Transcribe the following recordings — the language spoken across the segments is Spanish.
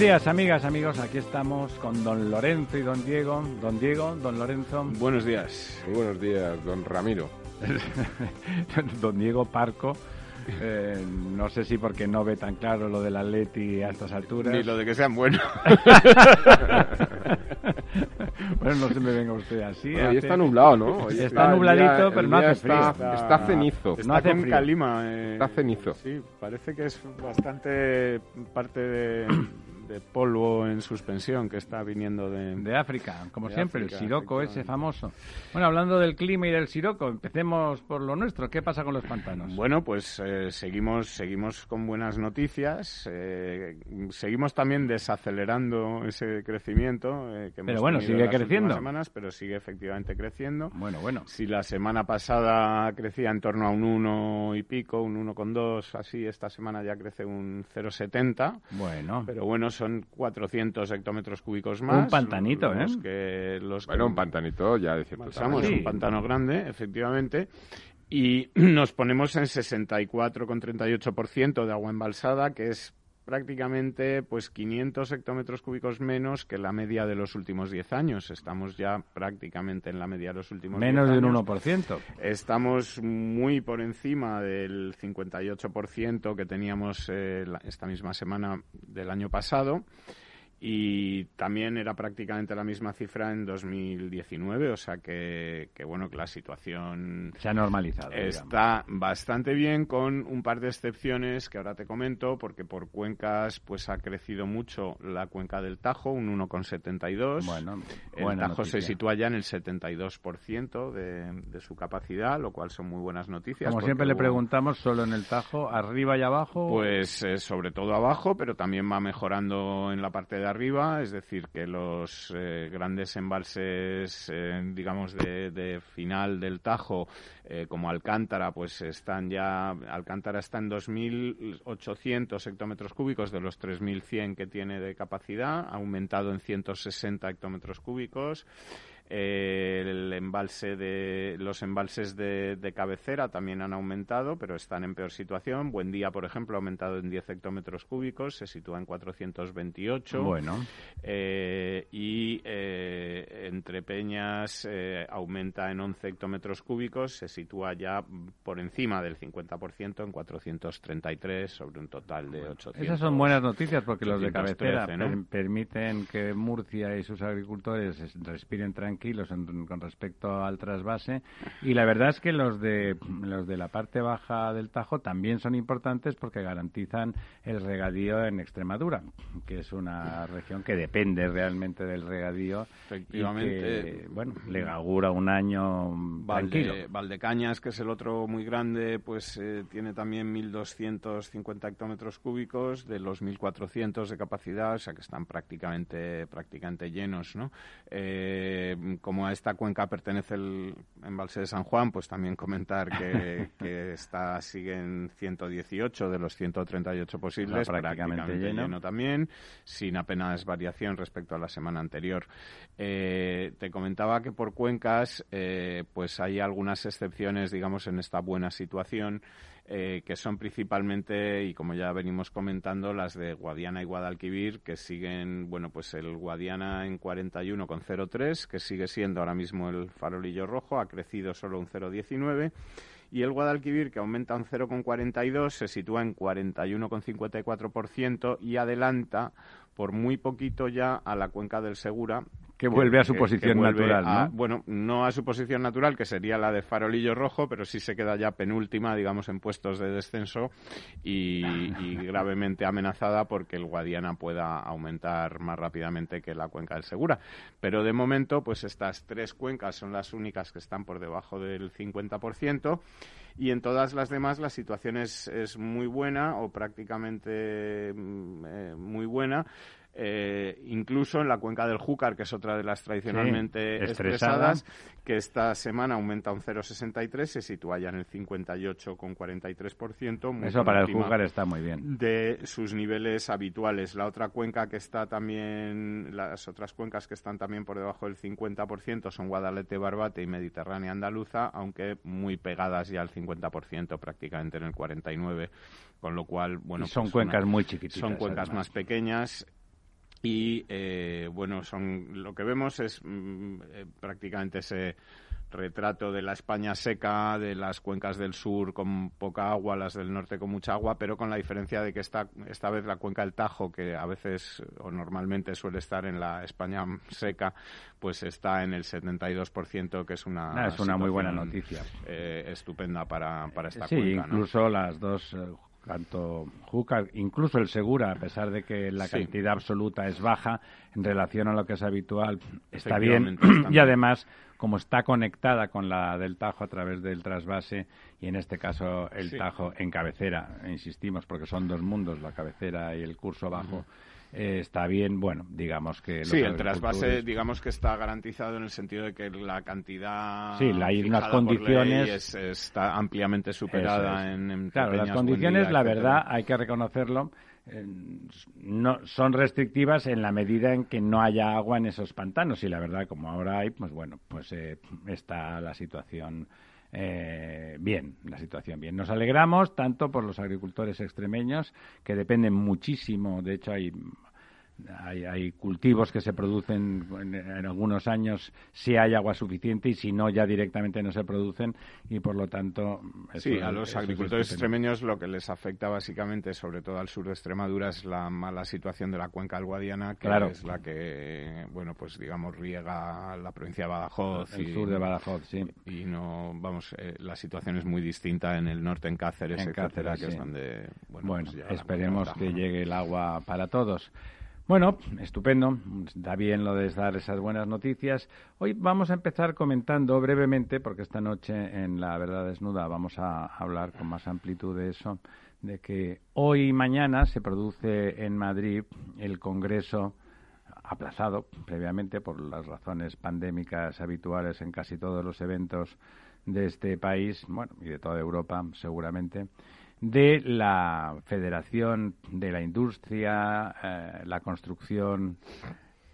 Días, amigas, amigos. Aquí estamos con don Lorenzo y don Diego. Don Diego, don Lorenzo. Buenos días. Muy buenos días, don Ramiro. don Diego Parco. Eh, no sé si porque no ve tan claro lo del Atleti a estas alturas. Ni lo de que sean buenos. bueno, no se me venga usted así. Hoy está nublado, ¿no? está, nubladito, pero no hace frío. Está, cenizo. no hace con calima. Eh, está cenizo. Sí, parece que es bastante parte de de polvo en suspensión que está viniendo de, de África, como siempre, el siroco ese famoso. Bueno, hablando del clima y del siroco, empecemos por lo nuestro. ¿Qué pasa con los pantanos? Bueno, pues eh, seguimos, seguimos con buenas noticias. Eh, seguimos también desacelerando ese crecimiento. Eh, que pero bueno, sigue creciendo. Semanas, pero sigue efectivamente creciendo. Bueno, bueno. Si la semana pasada crecía en torno a un 1 y pico, un 1,2, así, esta semana ya crece un 0,70. Bueno. Pero bueno, son 400 hectómetros cúbicos más. Un pantanito, ¿eh? Que los bueno, un pantanito ya de cierto un pantano grande, efectivamente. Y nos ponemos en 64,38% de agua embalsada, que es prácticamente pues 500 hectómetros cúbicos menos que la media de los últimos 10 años. Estamos ya prácticamente en la media de los últimos menos de un 1%. Estamos muy por encima del 58% que teníamos eh, esta misma semana del año pasado y también era prácticamente la misma cifra en 2019, o sea que, que bueno, que la situación se ha normalizado. Está bastante bien con un par de excepciones que ahora te comento, porque por cuencas pues ha crecido mucho la cuenca del Tajo, un 1,72. Bueno, el Tajo se sitúa ya en el 72% de, de su capacidad, lo cual son muy buenas noticias. Como siempre le preguntamos, solo en el Tajo, arriba y abajo. Pues eh, sobre todo abajo, pero también va mejorando en la parte de arriba, es decir, que los eh, grandes embalses, eh, digamos, de, final del Tajo, eh, como Alcántara, pues están ya, Alcántara está en 2.800 hectómetros cúbicos de los 3.100 que tiene de capacidad, ha aumentado en 160 hectómetros cúbicos el embalse de los embalses de, cabecera también han aumentado, pero están en peor situación. Buen día, por ejemplo, ha aumentado en 10 hectómetros cúbicos, se sitúa en 428. Bueno. Eh, y eh, entre Peñas eh, aumenta en 11 hectómetros cúbicos, se sitúa ya por encima del 50% en 433 sobre un total de 800. Esas son buenas noticias porque los de cabecera permiten que Murcia y sus agricultores respiren tranquilos tranquilos con respecto al trasvase y la verdad es que los de los de la parte baja del Tajo también son importantes porque garantizan el regadío en Extremadura, que es una región que depende realmente del regadío. Efectivamente. bueno, le augura un año tranquilo. Valdecañas, que es el otro muy grande, pues eh, tiene también 1.250 hectómetros cúbicos de los 1.400 de capacidad, o sea que están prácticamente prácticamente llenos, ¿no? Eh, como a esta cuenca pertenece el embalse de San Juan, pues también comentar que, está, sigue en 118 de los 138 posibles, prácticamente, lleno. también, sin apenas variación respecto a la semana anterior. Eh, te comentaba que por cuencas, eh, pues hay algunas excepciones, digamos, en esta buena situación. Eh, que son principalmente, y como ya venimos comentando, las de Guadiana y Guadalquivir, que siguen, bueno, pues el Guadiana en 41,03, que sigue siendo ahora mismo el farolillo rojo, ha crecido solo un 0,19 y el Guadalquivir, que aumenta un 0,42, se sitúa en 41,54% y adelanta por muy poquito ya a la cuenca del Segura, que vuelve a su posición natural, ¿no? Bueno, no a su posición natural, que sería la de farolillo rojo, pero sí se queda ya penúltima, digamos, en puestos de descenso y, gravemente amenazada porque el Guadiana pueda aumentar más rápidamente que la cuenca del Segura. Pero de momento, pues estas tres cuencas son las únicas que están por debajo del 50% y en todas las demás la situación es, es muy buena o prácticamente mm, eh, muy buena. Eh, incluso en la cuenca del Júcar, que es otra de las tradicionalmente estresadas, que esta semana aumenta un 0,63, se sitúa ya en el 58,43%. Eso para el Júcar está muy bien. De sus niveles habituales. La otra cuenca que está también, las otras cuencas que están también por debajo del 50% son Guadalete, Barbate y Mediterránea Andaluza, aunque muy pegadas ya al 50%, prácticamente en el 49%. Con lo cual, bueno. son pues cuencas muy chiquititas. Son cuencas más pequeñas y eh, bueno son lo que vemos es mm, eh, prácticamente ese retrato de la España seca, de las cuencas del sur con poca agua, las del norte con mucha agua, pero con la diferencia de que esta, esta vez la cuenca del Tajo, que a veces o normalmente suele estar en la España seca, pues está en el 72%, que es una, ah, es una muy buena noticia. Eh, estupenda para, para esta sí, cuenca. incluso las dos tanto Júcar, incluso el Segura, a pesar de que la cantidad absoluta es baja en relación a lo que es habitual, está bien. y además, como está conectada con la del Tajo a través del trasvase, y en este caso el Tajo en cabecera, insistimos, porque son dos mundos, la cabecera y el curso bajo. Eh, está bien, bueno, digamos que... Sí, el trasvase, digamos que está garantizado en el sentido de que la cantidad... Sí, hay unas condiciones... está ampliamente superada en, Claro, las condiciones, la verdad, hay que reconocerlo, eh, no son restrictivas en la medida en que no haya agua en esos pantanos y la verdad como ahora hay pues bueno pues eh, está la situación eh, bien, la situación bien. Nos alegramos tanto por los agricultores extremeños, que dependen muchísimo, de hecho hay hay, cultivos que se producen en, algunos años si hay agua suficiente y si no ya directamente no se producen y por lo tanto sí a los agricultores extremeños lo que les afecta básicamente sobre todo al sur de Extremadura es la mala situación de la cuenca alguadiana que es la que bueno pues digamos riega la provincia de Badajoz el sur de Badajoz sí. y no vamos eh, la situación es muy distinta en el norte en Cáceres en Cáceres, que es donde bueno, pues esperemos que llegue el agua para todos bueno, estupendo. Da bien lo de dar esas buenas noticias. Hoy vamos a empezar comentando brevemente, porque esta noche en La Verdad Desnuda vamos a hablar con más amplitud de eso, de que hoy y mañana se produce en Madrid el Congreso aplazado previamente por las razones pandémicas habituales en casi todos los eventos de este país, bueno, y de toda Europa seguramente de la Federación de la Industria, eh, la Construcción,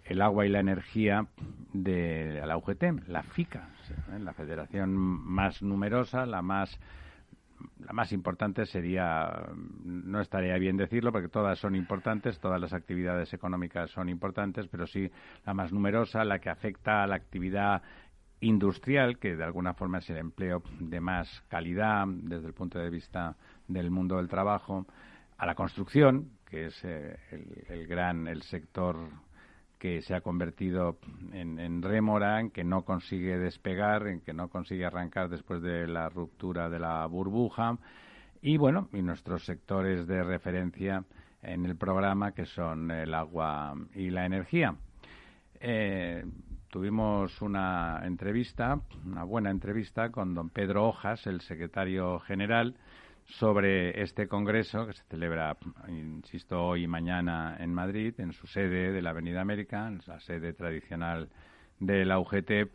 el Agua y la Energía de la UGT, la FICA, ¿eh? la federación más numerosa, la más la más importante sería, no estaría bien decirlo, porque todas son importantes, todas las actividades económicas son importantes, pero sí la más numerosa, la que afecta a la actividad industrial, que de alguna forma es el empleo de más calidad desde el punto de vista del mundo del trabajo, a la construcción, que es eh, el, gran, el sector que se ha convertido en, en rémora, en que no consigue despegar, en que no consigue arrancar después de la ruptura de la burbuja. Y bueno, y nuestros sectores de referencia en el programa, que son el agua y la energía. Eh, tuvimos una entrevista, una buena entrevista con don Pedro Hojas, el secretario general, sobre este congreso que se celebra, insisto, hoy y mañana en Madrid, en su sede de la Avenida América, la sede tradicional de la UGT,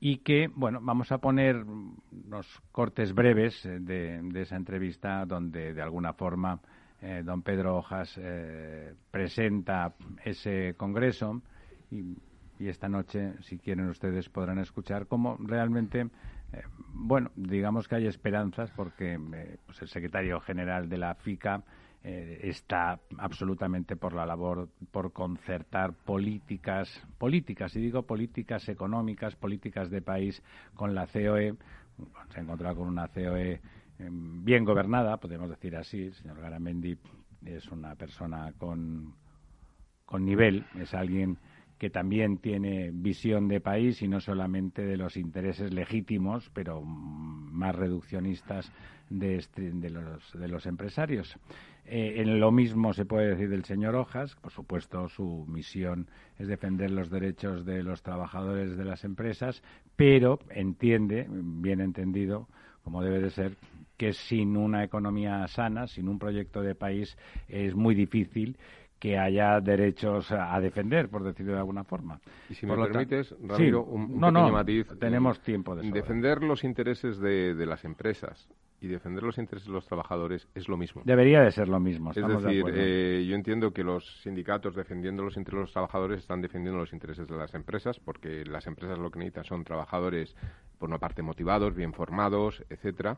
y que, bueno, vamos a poner unos cortes breves de, esa entrevista donde, de alguna forma, eh, don Pedro Hojas eh, presenta ese congreso y, y esta noche, si quieren ustedes, podrán escuchar cómo realmente eh, bueno, digamos que hay esperanzas porque eh, pues el secretario general de la FICA eh, está absolutamente por la labor, por concertar políticas, políticas, y digo políticas económicas, políticas de país con la COE, se ha encontrado con una COE em, bien gobernada, podemos decir así. El señor Garamendi es una persona con, con nivel, es alguien que también tiene visión de país y no solamente de los intereses legítimos, pero más reduccionistas de, los, de los, empresarios. Eh, en lo mismo se puede decir del señor Hojas. Por supuesto, su misión es defender los derechos de los trabajadores de las empresas, pero entiende, bien entendido, como debe de ser, que sin una economía sana, sin un proyecto de país, es muy difícil que haya derechos a defender, por decirlo de alguna forma. Y si me permites, Ramiro, un, pequeño matiz. Tenemos tiempo de Defender los intereses de, las empresas y defender los intereses de los trabajadores es lo mismo. Debería de ser lo mismo. Es decir, eh, yo entiendo que los sindicatos defendiendo los intereses de los trabajadores están defendiendo los intereses de las empresas, porque las empresas lo que necesitan son trabajadores, por una parte, motivados, bien formados, etcétera,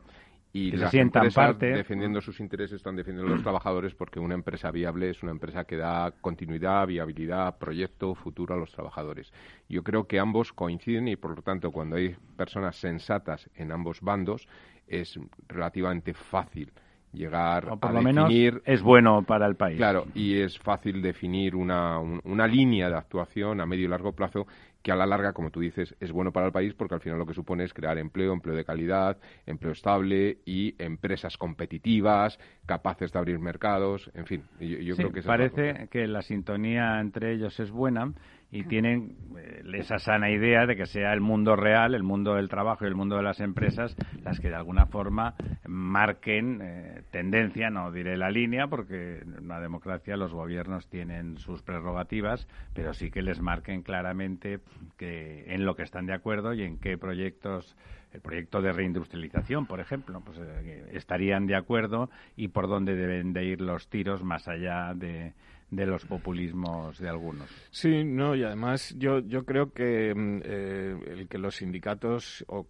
y que las empresas parte. defendiendo sus intereses están defendiendo a los trabajadores porque una empresa viable es una empresa que da continuidad, viabilidad, proyecto, futuro a los trabajadores. Yo creo que ambos coinciden y por lo tanto cuando hay personas sensatas en ambos bandos es relativamente fácil llegar o por a lo definir menos es bueno para el país. Claro, y es fácil definir una, una línea de actuación a medio y largo plazo que a la larga, como tú dices, es bueno para el país porque al final lo que supone es crear empleo, empleo de calidad, empleo estable y empresas competitivas, capaces de abrir mercados, en fin. Yo, creo que parece que la sintonía entre ellos es buena y tienen eh, esa sana idea de que sea el mundo real, el mundo del trabajo y el mundo de las empresas las que de alguna forma marquen eh, tendencia, no diré la línea, porque en una democracia los gobiernos tienen sus prerrogativas, pero sí que les marquen claramente que en lo que están de acuerdo y en qué proyectos el proyecto de reindustrialización, por ejemplo, pues eh, estarían de acuerdo y por dónde deben de ir los tiros más allá de, los populismos de algunos. Sí, no, y además yo, yo creo que mm, eh, el que los sindicatos o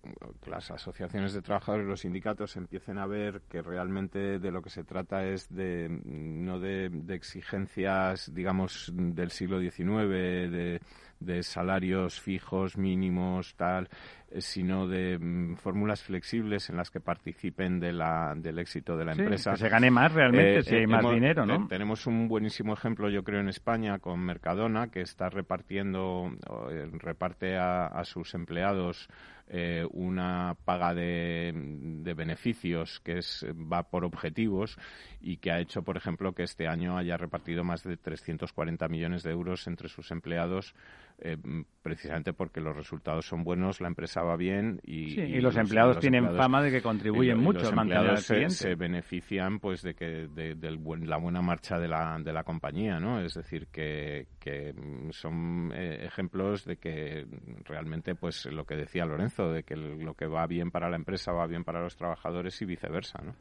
las asociaciones de trabajadores, los sindicatos empiecen a ver que realmente de lo que se trata es de mm, no de, exigencias, digamos, del siglo XIX, de de salarios fijos, mínimos, tal, sino de mm, fórmulas flexibles en las que participen de la, del éxito de la empresa. Que se gane más realmente eh, si hay eh, más dinero, ¿no? tenemos un buenísimo ejemplo, yo creo, en España con Mercadona, que está repartiendo, reparte a, sus empleados una paga de, de, beneficios que es, va por objetivos y que ha hecho, por ejemplo, que este año haya repartido más de 340 millones de euros entre sus empleados eh, precisamente porque los resultados son buenos, la empresa va bien y, y, los, empleados tienen fama de que contribuyen mucho a mantener al cliente. Se, se, benefician pues de que de, la buena marcha de la, de la compañía, ¿no? Es decir, que, que son eh, ejemplos de que realmente pues lo que decía Lorenzo, de que lo que va bien para la empresa va bien para los trabajadores y viceversa, ¿no?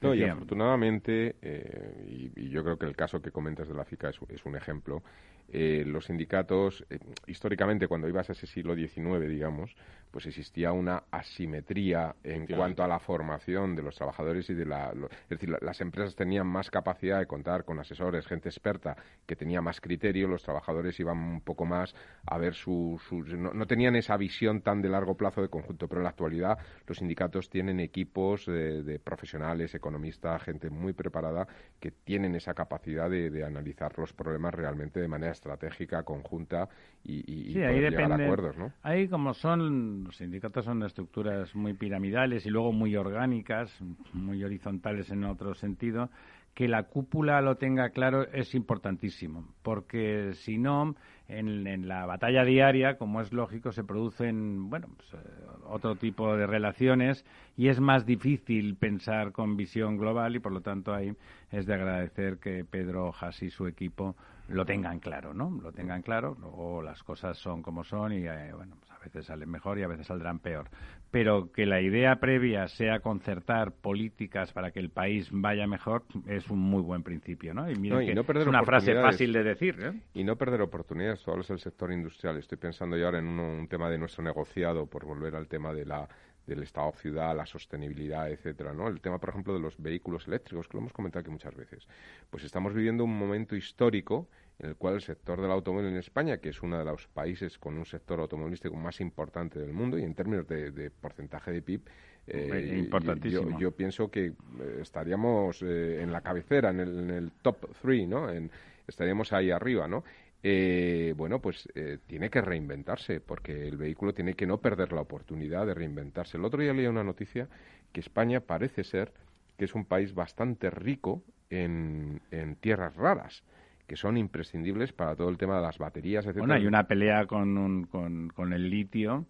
No, y afortunadamente, eh, y, yo creo que el caso que comentas de la FICA es un ejemplo, eh, los sindicatos, eh, históricamente, cuando ibas a ese siglo XIX, digamos, pues existía una asimetría en cuanto a la formación de los trabajadores y de la... es decir, las empresas tenían más capacidad de contar con asesores, gente experta que tenía más criterio, los trabajadores iban un poco más a ver su... no, tenían esa visión tan de largo plazo de conjunto, pero en la actualidad los sindicatos tienen equipos de, profesionales, economistas, gente muy preparada que tienen esa capacidad de, analizar los problemas realmente de manera estratégica, conjunta y, llegar a acuerdos, ¿no? Ahí como son los sindicatos son estructuras muy piramidales y luego muy orgánicas, muy horizontales en otro sentido, que la cúpula lo tenga claro es importantísimo, porque si no, en, la batalla diaria, como es lógico, se producen bueno, pues, eh, otro tipo de relaciones y es más difícil pensar con visión global y por lo tanto ahí es de agradecer que Pedro Haas y su equipo lo tengan claro, ¿no? Lo tengan claro, luego las cosas son como son y eh, bueno, pues a veces salen mejor y a veces saldrán peor. Pero que la idea previa sea concertar políticas para que el país vaya mejor es un muy buen principio, ¿no? Y, es una frase fácil de decir, ¿eh? Y no perder oportunidades, solo es el sector industrial. Estoy pensando yo ahora en un, tema de nuestro negociado, por volver al tema de la del estado ciudad, la sostenibilidad, etcétera, ¿no? El tema, por ejemplo, de los vehículos eléctricos, que lo hemos comentado aquí muchas veces. Pues estamos viviendo un momento histórico en el cual el sector del automóvil en España, que es uno de los países con un sector automovilístico más importante del mundo y en términos de, porcentaje de PIB, eh, Importantísimo. Yo, pienso que eh, estaríamos eh, en la cabecera, en el, en el top three, ¿no? En, estaríamos ahí arriba, ¿no? Eh, bueno, pues eh, tiene que reinventarse, porque el vehículo tiene que no perder la oportunidad de reinventarse. El otro día leí una noticia que España parece ser que es un país bastante rico en, tierras raras que son imprescindibles para todo el tema de las baterías, etc. Bueno, hay una pelea con, con, el litio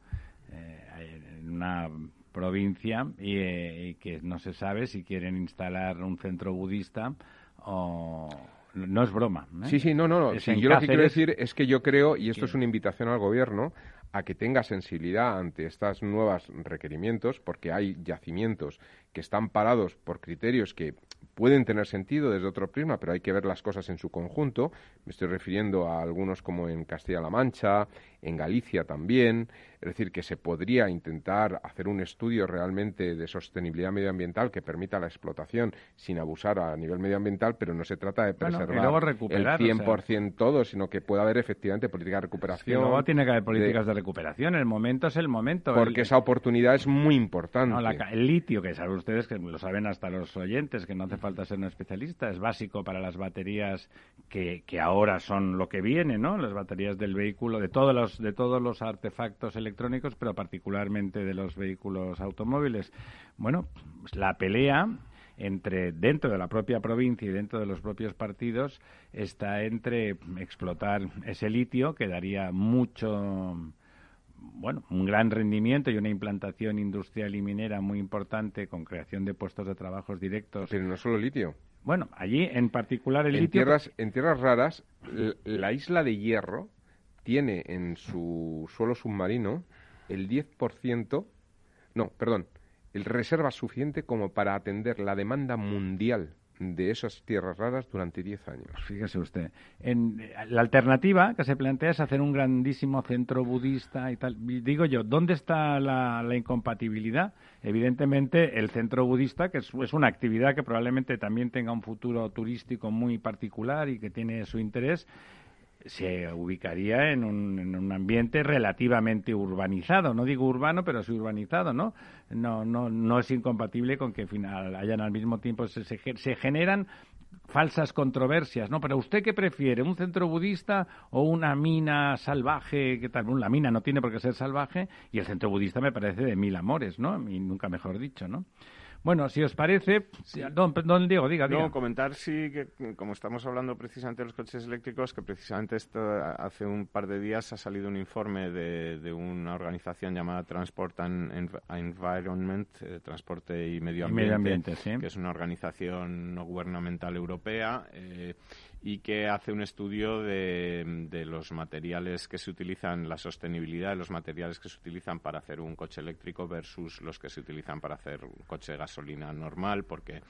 eh, en una provincia y, eh, y, que no se sabe si quieren instalar un centro budista o, no es broma. ¿eh? Sí, sí, no, no. no. yo lo que quiero decir es que yo creo, y esto es una invitación al gobierno, a que tenga sensibilidad ante estos nuevos requerimientos, porque hay yacimientos que están parados por criterios que pueden tener sentido desde otro prisma, pero hay que ver las cosas en su conjunto. Me estoy refiriendo a algunos como en Castilla-La Mancha, en Galicia también. Es decir, que se podría intentar hacer un estudio realmente de sostenibilidad medioambiental que permita la explotación sin abusar a nivel medioambiental, pero no se trata de preservar el 100% todo, sino que pueda haber efectivamente políticas de recuperación. luego tiene que haber políticas de, recuperación. El momento es el momento. Porque esa oportunidad es muy importante. el litio, que saben ustedes, que lo saben hasta los oyentes, que no hace falta ser un especialista, es básico para las baterías que, que ahora son lo que viene, ¿no? Las baterías del vehículo, de todos los, de todos los artefactos electrónicos, pero particularmente de los vehículos automóviles. Bueno, pues la pelea entre dentro de la propia provincia y dentro de los propios partidos está entre explotar ese litio que daría mucho bueno, un gran rendimiento y una implantación industrial y minera muy importante con creación de puestos de trabajos directos. Pero no solo litio. Bueno, allí en particular el litio. Tierras, en tierras raras, la isla de Hierro tiene en su suelo submarino el 10%, no, perdón, el reserva suficiente como para atender la demanda mundial de esas tierras raras durante 10 años. Fíjese usted. En, la alternativa que se plantea es hacer un grandísimo centro budista y tal. Digo yo, ¿dónde está la, incompatibilidad? Evidentemente, el centro budista, que es, una actividad que probablemente también tenga un futuro turístico muy particular y que tiene su interés, se ubicaría en un, en un, ambiente relativamente urbanizado. No digo urbano, pero sí urbanizado, ¿no? No, no, no es incompatible con que final hayan al mismo tiempo se, se, generan falsas controversias, ¿no? Pero usted qué prefiere, un centro budista o una mina salvaje, que tal, la mina no tiene por qué ser salvaje y el centro budista me parece de mil amores, ¿no? Y nunca mejor dicho, ¿no? Bueno, si os parece, don, Diego, diga, diga. No, comentar sí que como estamos hablando precisamente de los coches eléctricos, que precisamente esto hace un par de días ha salido un informe de, una organización llamada Transport and Environment, eh, Transporte y Medio Ambiente, que es una organización no gubernamental europea. Eh, y que hace un estudio de, los materiales que se utilizan, la sostenibilidad de los materiales que se utilizan para hacer un coche eléctrico versus los que se utilizan para hacer un coche de gasolina normal, porque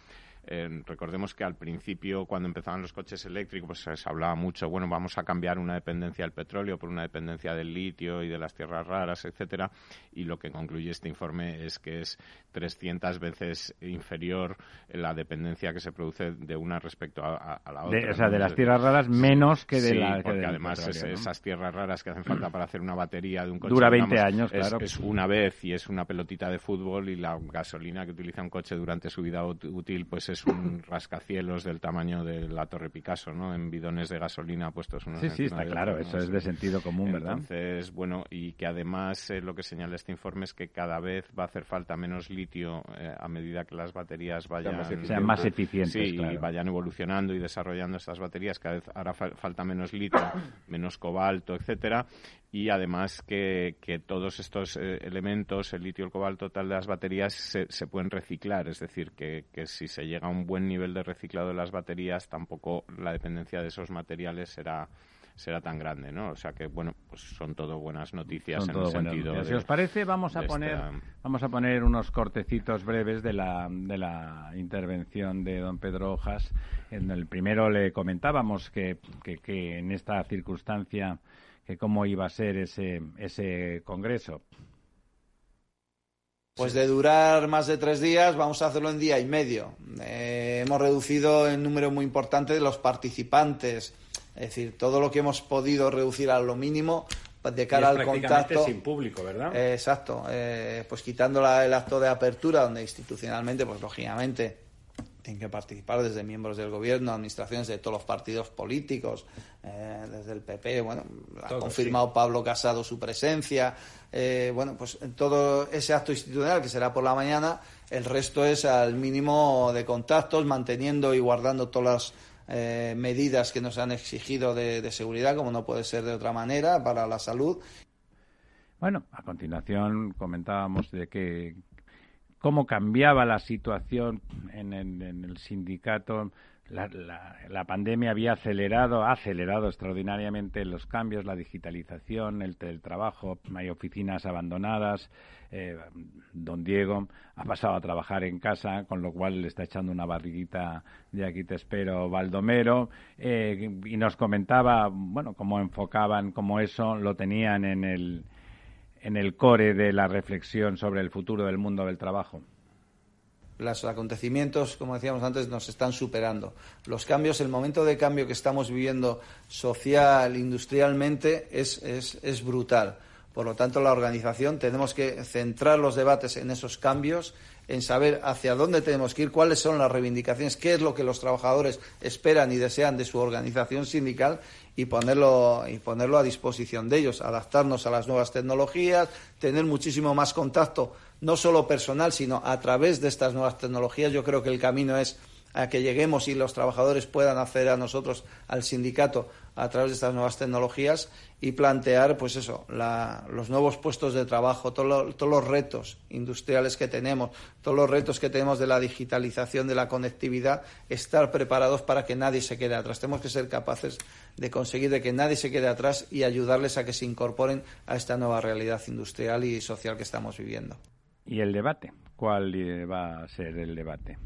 eh, recordemos que al principio, cuando empezaban los coches eléctricos, pues se hablaba mucho, bueno, vamos a cambiar una dependencia del petróleo por una dependencia del litio y de las tierras raras, etcétera, y lo que concluye este informe es que es 300 veces inferior la dependencia que se produce de una respecto a, la otra. o sea, de las tierras raras menos que de la porque además esas tierras raras que hacen falta para hacer una batería de un coche dura 20 años, es, claro. Es una vez y es una pelotita de fútbol y la gasolina que utiliza un coche durante su vida útil pues es es un rascacielos del tamaño de la Torre Picasso, ¿no? En bidones de gasolina puestos unos Sí, sí, está claro, eso es de sentido común, ¿verdad? Entonces, bueno, y que además eh, lo que señala este informe es que cada vez va a hacer falta menos litio eh, a medida que las baterías vayan... Sean más eficientes, sí, y vayan evolucionando y desarrollando estas baterías, cada vez hará falta menos litio, menos cobalto, etcétera, y además que, que todos estos eh, elementos, el litio, el cobalto, tal de las baterías, se, se pueden reciclar. Es decir, que, que, si se llega a un buen nivel de reciclado de las baterías, tampoco la dependencia de esos materiales será será tan grande, ¿no? O sea que bueno, pues son todo buenas noticias en el sentido. si os parece, vamos a poner vamos a poner unos cortecitos breves de la de la intervención de don Pedro Hojas. En el primero le comentábamos que, que, que en esta circunstancia que cómo iba a ser ese, ese congreso. Pues de durar más de tres días, vamos a hacerlo en día y medio. Eh, hemos reducido el número muy importante de los participantes. Es decir, todo lo que hemos podido reducir a lo mínimo de cara al contacto. sin público, ¿verdad? Eh, exacto. Eh, pues quitando el acto de apertura, donde institucionalmente, pues lógicamente tienen que participar desde miembros del gobierno, administraciones de todos los partidos políticos, eh, desde el PP, bueno, ha confirmado Pablo Casado su presencia, eh, bueno, pues en todo ese acto institucional que será por la mañana, el resto es al mínimo de contactos, manteniendo y guardando todas las eh, medidas que nos han exigido de seguridad, como no puede ser de otra manera, para la salud. Bueno, a continuación comentábamos de que cómo cambiaba la situación en, el sindicato. La, pandemia había acelerado, ha acelerado extraordinariamente los cambios, la digitalización, el teletrabajo, hay oficinas abandonadas. Eh, don Diego ha pasado a trabajar en casa, con lo cual le está echando una barriguita de aquí te espero, Baldomero, eh, y nos comentaba, bueno, cómo enfocaban, cómo eso lo tenían en el, en el core de la reflexión sobre el futuro del mundo del trabajo? Los acontecimientos, como decíamos antes, nos están superando. Los cambios, el momento de cambio que estamos viviendo social, industrialmente, es, es, es brutal. Por lo tanto, la organización tenemos que centrar los debates en esos cambios, en saber hacia dónde tenemos que ir, cuáles son las reivindicaciones, qué es lo que los trabajadores esperan y desean de su organización sindical y ponerlo, y ponerlo a disposición de ellos, adaptarnos a las nuevas tecnologías, tener muchísimo más contacto, no solo personal, sino a través de estas nuevas tecnologías. Yo creo que el camino es a que lleguemos y los trabajadores puedan acceder a nosotros, al sindicato, a través de estas nuevas tecnologías y plantear, pues eso, los nuevos puestos de trabajo, todos los retos industriales que tenemos, todos los retos que tenemos de la digitalización, de la conectividad, estar preparados para que nadie se quede atrás. Tenemos que ser capaces de conseguir de que nadie se quede atrás y ayudarles a que se incorporen a esta nueva realidad industrial y social que estamos viviendo. ¿Y el debate? ¿Cuál va a ser el debate?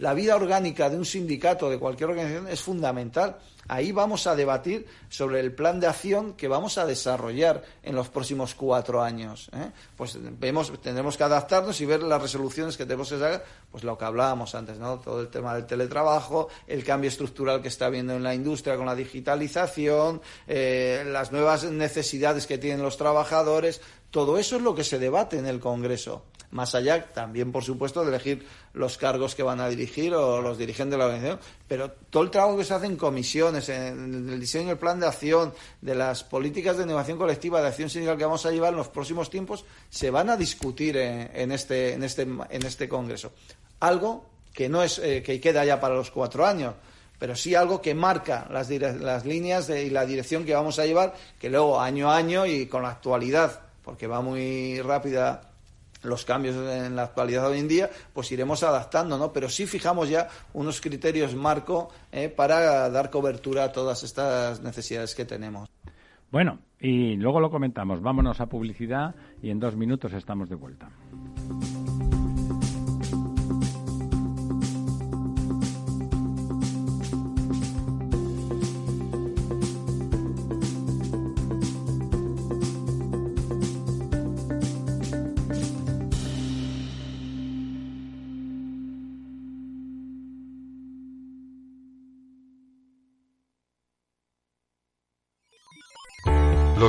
La vida orgánica de un sindicato, de cualquier organización, es fundamental. Ahí vamos a debatir sobre el plan de acción que vamos a desarrollar en los próximos cuatro años. ¿eh? Pues vemos, tendremos que adaptarnos y ver las resoluciones que tenemos que sacar, pues lo que hablábamos antes, ¿no? Todo el tema del teletrabajo, el cambio estructural que está habiendo en la industria con la digitalización, eh, las nuevas necesidades que tienen los trabajadores. Todo eso es lo que se debate en el Congreso más allá también, por supuesto, de elegir los cargos que van a dirigir o los dirigentes de la organización, pero todo el trabajo que se hace en comisiones, en el diseño del plan de acción, de las políticas de innovación colectiva, de acción sindical que vamos a llevar en los próximos tiempos, se van a discutir en, este, en, este, en este Congreso. Algo que no es eh, que queda ya para los cuatro años, pero sí algo que marca las, las líneas y la dirección que vamos a llevar, que luego año a año y con la actualidad, porque va muy rápida los cambios en la actualidad hoy en día, pues iremos adaptando, ¿no? Pero sí fijamos ya unos criterios marco eh, para dar cobertura a todas estas necesidades que tenemos. Bueno, y luego lo comentamos. Vámonos a publicidad y en dos minutos estamos de vuelta.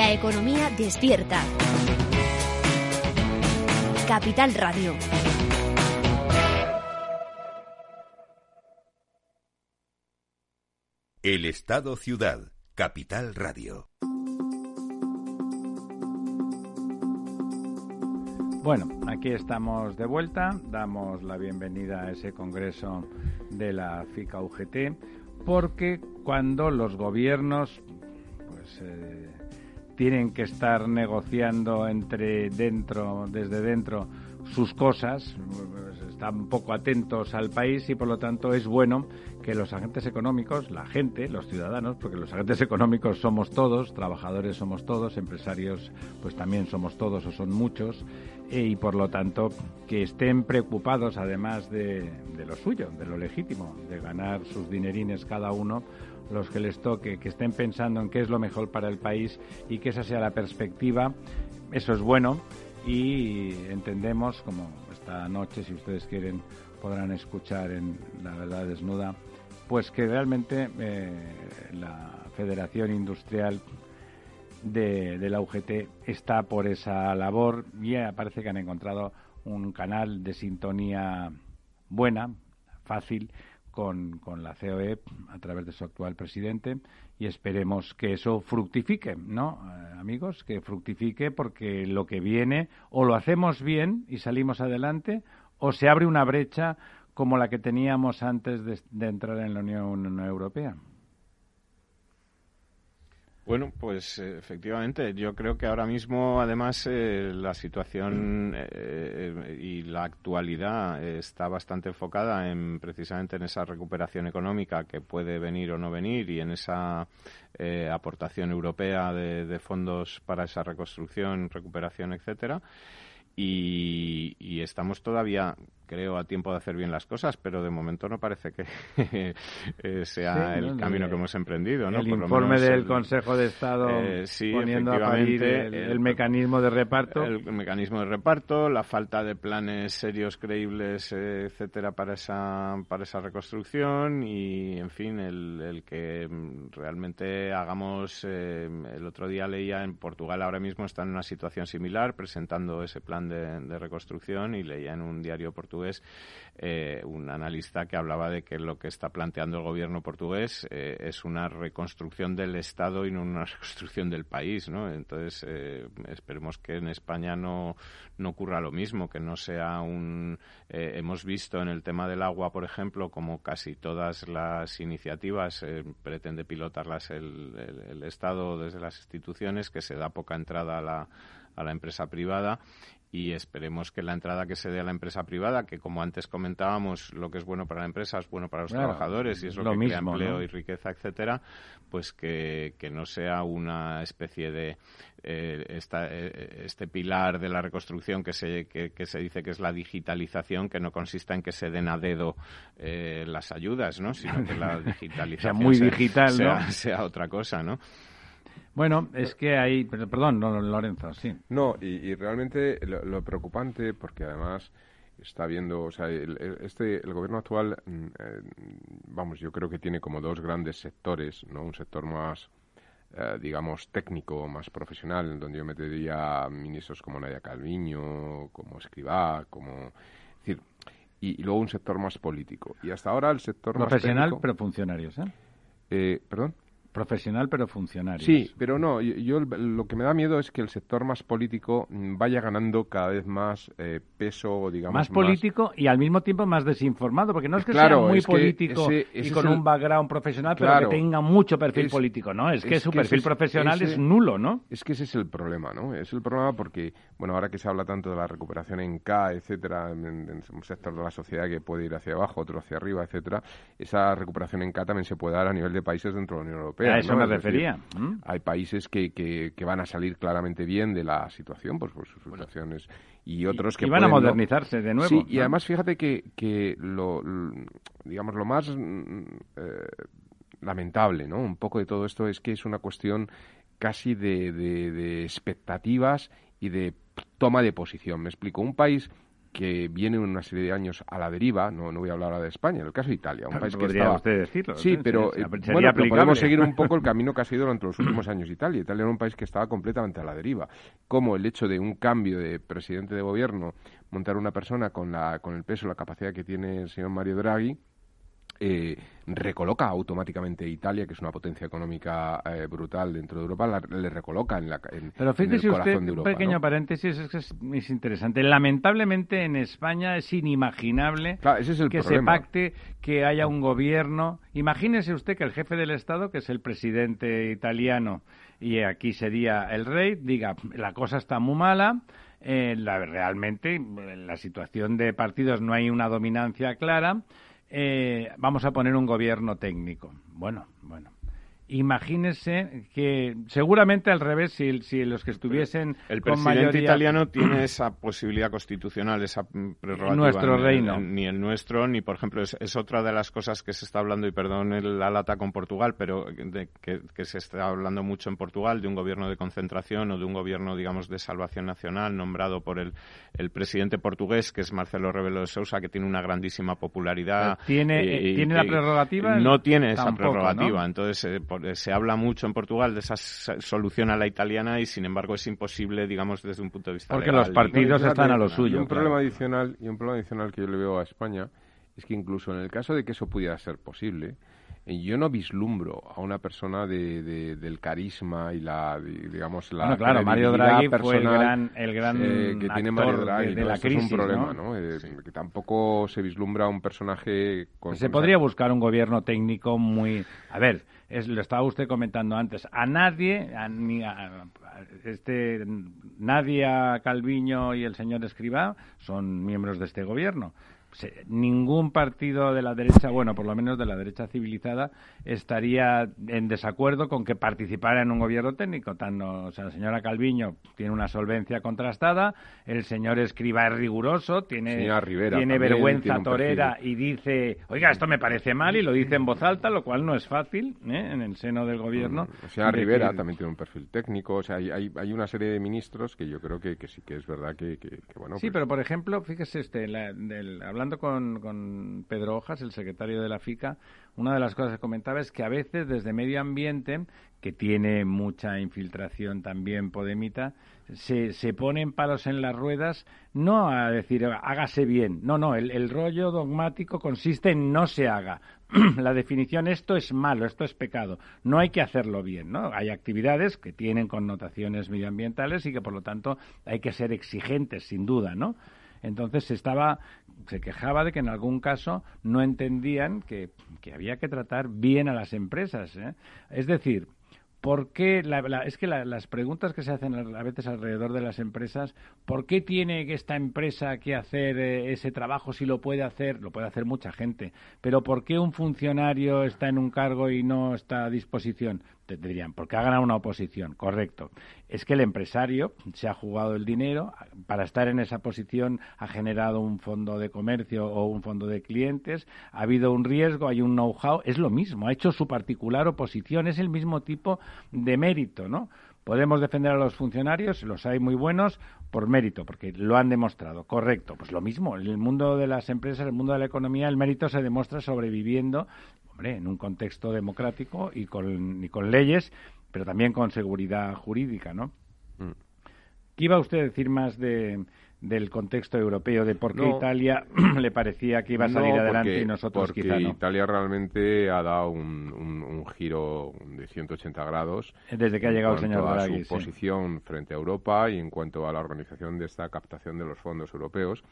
La economía despierta. Capital Radio. El Estado Ciudad. Capital Radio. Bueno, aquí estamos de vuelta. Damos la bienvenida a ese congreso de la FICA UGT porque cuando los gobiernos pues eh, tienen que estar negociando entre dentro, desde dentro, sus cosas, pues, están poco atentos al país y por lo tanto es bueno que los agentes económicos, la gente, los ciudadanos, porque los agentes económicos somos todos, trabajadores somos todos, empresarios pues también somos todos o son muchos, eh, y por lo tanto que estén preocupados además de, de lo suyo, de lo legítimo, de ganar sus dinerines cada uno, los que les toque, que estén pensando en qué es lo mejor para el país y que esa sea la perspectiva, eso es bueno. Y entendemos, como esta noche, si ustedes quieren, podrán escuchar en La Verdad Desnuda, pues que realmente eh, la Federación Industrial de, de, la UGT está por esa labor. Y parece que han encontrado un canal de sintonía buena, fácil, con, con, la COE a través de su actual presidente y esperemos que eso fructifique, ¿no, eh, amigos? Que fructifique porque lo que viene o lo hacemos bien y salimos adelante o se abre una brecha como la que teníamos antes de entrar en la Unión Europea. Bueno, pues eh, efectivamente, yo creo que ahora mismo, además, eh, la situación eh, y la actualidad está bastante enfocada en precisamente en esa recuperación económica que puede venir o no venir y en esa aportación europea de, fondos para esa reconstrucción, recuperación, etcétera. y estamos todavía creo, a tiempo de hacer bien las cosas, pero de momento no parece que eh, sea el camino que hemos emprendido. ¿no? El informe del Consejo de Estado eh, poniendo a parir el, mecanismo de reparto. El, mecanismo de reparto, la falta de planes serios, creíbles, etcétera, para esa, para esa reconstrucción y, en fin, el, que realmente hagamos. Eh, el otro día leía en Portugal ahora mismo está en una situación similar, presentando ese plan de, de reconstrucción y leía en un diario portugués es eh, un analista que hablaba de que lo que está planteando el gobierno portugués eh, es una reconstrucción del Estado y no una reconstrucción del país, ¿no? Entonces, eh, esperemos que en España no, no ocurra lo mismo, que no sea un... hemos visto en el tema del agua, por ejemplo, como casi todas las iniciativas pretende pilotarlas el, el, Estado desde las instituciones, que se da poca entrada a la, a la empresa privada y esperemos que la entrada que se dé a la empresa privada, que como antes comentábamos, lo que es bueno para la empresa es bueno para los trabajadores y es lo, que crea empleo y riqueza, etcétera, pues que, que, no sea una especie de eh, esta, eh, este pilar de la reconstrucción que se, que, se dice que es la digitalización, que no consista en que se den a dedo eh, las ayudas, ¿no? sino que la digitalización sea muy digital, sea, sea otra cosa, ¿no? Bueno, es que hay, perdón, Lorenzo, sí. No, y, realmente lo, preocupante, porque además está viendo, o sea, el, este, el gobierno actual, mm, eh, vamos, yo creo que tiene como dos grandes sectores, ¿no? Un sector más, eh, digamos, técnico, más profesional, donde yo metería ministros como Nadia Calviño, como Escribá, como... decir, y, luego un sector más político. Y hasta ahora el sector profesional, más pero funcionarios, ¿eh? ¿eh? ¿Perdón? Profesional, pero funcionario. Sí, pero no, yo, lo que me da miedo es que el sector más político mm, vaya ganando cada vez más eh, peso, digamos. Más político y al mismo tiempo más desinformado, porque no es que sea muy político y con un background profesional, pero que tenga mucho perfil político, ¿no? Es, que su perfil profesional es nulo, ¿no? Es que ese es el problema, ¿no? Es el problema porque, bueno, ahora que se habla tanto de la recuperación en K, etcétera, en, un sector de la sociedad que puede ir hacia abajo, otro hacia arriba, etcétera, esa recuperación en K también se puede dar a nivel de países dentro de la Unión Europea. A eso me refería. ¿Mm? Hay países que, que, van a salir claramente bien de la situación, pues por sus situaciones, y otros que y van a modernizarse de nuevo. Sí, y además fíjate que, que lo, digamos, lo más mm, eh, lamentable, ¿no? Un poco de todo esto es que es una cuestión casi de, de expectativas y de toma de posición. Me explico. Un país que viene una serie de años a la deriva, no, no voy a hablar ahora de España, en el caso de Italia, un país que estaba... usted decirlo. Sí, pero, eh, bueno, podemos seguir un poco el camino que ha sido durante los últimos años Italia. Italia era un país que estaba completamente a la deriva. Como el hecho de un cambio de presidente de gobierno, montar una persona con, la, con el peso, la capacidad que tiene el señor Mario Draghi, eh, recoloca automáticamente Italia, que es una potencia económica eh, brutal dentro de Europa, le recoloca en, la, en, Pero fíjese el usted, un pequeño paréntesis, es es, interesante. Lamentablemente en España es inimaginable que se pacte que haya un gobierno. Imagínese usted que el jefe del Estado, que es el presidente italiano, y aquí sería el rey, diga, la cosa está muy mala, eh, la, realmente en la situación de partidos no hay una dominancia clara, eh, vamos a poner un gobierno técnico. Bueno, bueno imagínese que seguramente al revés, si, si los que estuviesen el presidente italiano tiene esa posibilidad constitucional, esa prerrogativa. Nuestro reino. Ni, el nuestro, ni por ejemplo, es, otra de las cosas que se está hablando, y perdón la lata con Portugal, pero de, que, se está hablando mucho en Portugal de un gobierno de concentración o de un gobierno, digamos, de salvación nacional nombrado por el, el presidente portugués, que es Marcelo Rebelo de Sousa, que tiene una grandísima popularidad. ¿Tiene, ¿tiene la prerrogativa? No tiene esa prerrogativa. Entonces, eh, eh, se habla mucho en Portugal de esa solución a la italiana y sin embargo es imposible, digamos, desde un punto de vista Porque los partidos están a lo suyo. Y un problema adicional y un problema adicional que yo le veo a España es que incluso en el caso de que eso pudiera ser posible, eh, yo no vislumbro a una persona de, del carisma y la digamos la claro Mario Draghi fue el gran el gran eh, que tiene Mario Draghi de, la crisis es un problema ¿no? Eh, que tampoco se vislumbra un personaje con, se podría buscar un gobierno técnico muy a ver es, lo estaba usted comentando antes, a nadie, a, ni a, este, Nadia Calviño y el señor Escribá son miembros de este gobierno ningún partido de la derecha, bueno, por lo menos de la derecha civilizada, estaría en desacuerdo con que participara en un gobierno técnico. Tan, o sea, la señora Calviño tiene una solvencia contrastada, el señor Escriba es riguroso, tiene, tiene vergüenza torera y dice, oiga, esto me parece mal y lo dice en voz alta, lo cual no es fácil ¿eh? en el seno del gobierno. Mm, o sea, Rivera también tiene un perfil técnico, o sea, hay, hay, una serie de ministros que yo creo que, que sí que es verdad que, bueno. Sí, pues pero por ejemplo, fíjese este, la, del, hablando con, Pedro Hojas, el secretario de la FICA, una de las cosas que comentaba es que a veces desde medio ambiente, que tiene mucha infiltración también podemita, se, se ponen palos en las ruedas no a decir hágase bien, no, no, el, rollo dogmático consiste en no se haga. la definición esto es malo, esto es pecado, no hay que hacerlo bien, ¿no? Hay actividades que tienen connotaciones medioambientales y que por lo tanto hay que ser exigentes, sin duda, ¿no? Entonces estaba, se quejaba de que en algún caso no entendían que, que había que tratar bien a las empresas. ¿eh? Es decir, ¿Por qué? es que las preguntas que se hacen a veces alrededor de las empresas, ¿por qué tiene esta empresa que hacer eh, ese trabajo si lo puede hacer? Lo puede hacer mucha gente. Pero ¿por qué un funcionario está en un cargo y no está a disposición? Te dirían, porque ha ganado una oposición. Correcto. Es que el empresario se ha jugado el dinero, para estar en esa posición ha generado un fondo de comercio o un fondo de clientes, ha habido un riesgo, hay un know-how, es lo mismo, ha hecho su particular oposición, es el mismo tipo de mérito, ¿no? Podemos defender a los funcionarios, los hay muy buenos, por mérito, porque lo han demostrado. Correcto. Pues lo mismo, en el mundo de las empresas, en el mundo de la economía, el mérito se demuestra sobreviviendo en un contexto democrático y con, y con leyes, pero también con seguridad jurídica, ¿no? Mm. ¿Qué iba usted a decir más de, del contexto europeo, de por qué Italia le parecía que iba a salir adelante y nosotros porque quizá no. Italia realmente ha dado un, un giro de 180 grados. Desde que ha llegado el señor Draghi. su posición frente a Europa y en cuanto a la organización de esta captación de los fondos europeos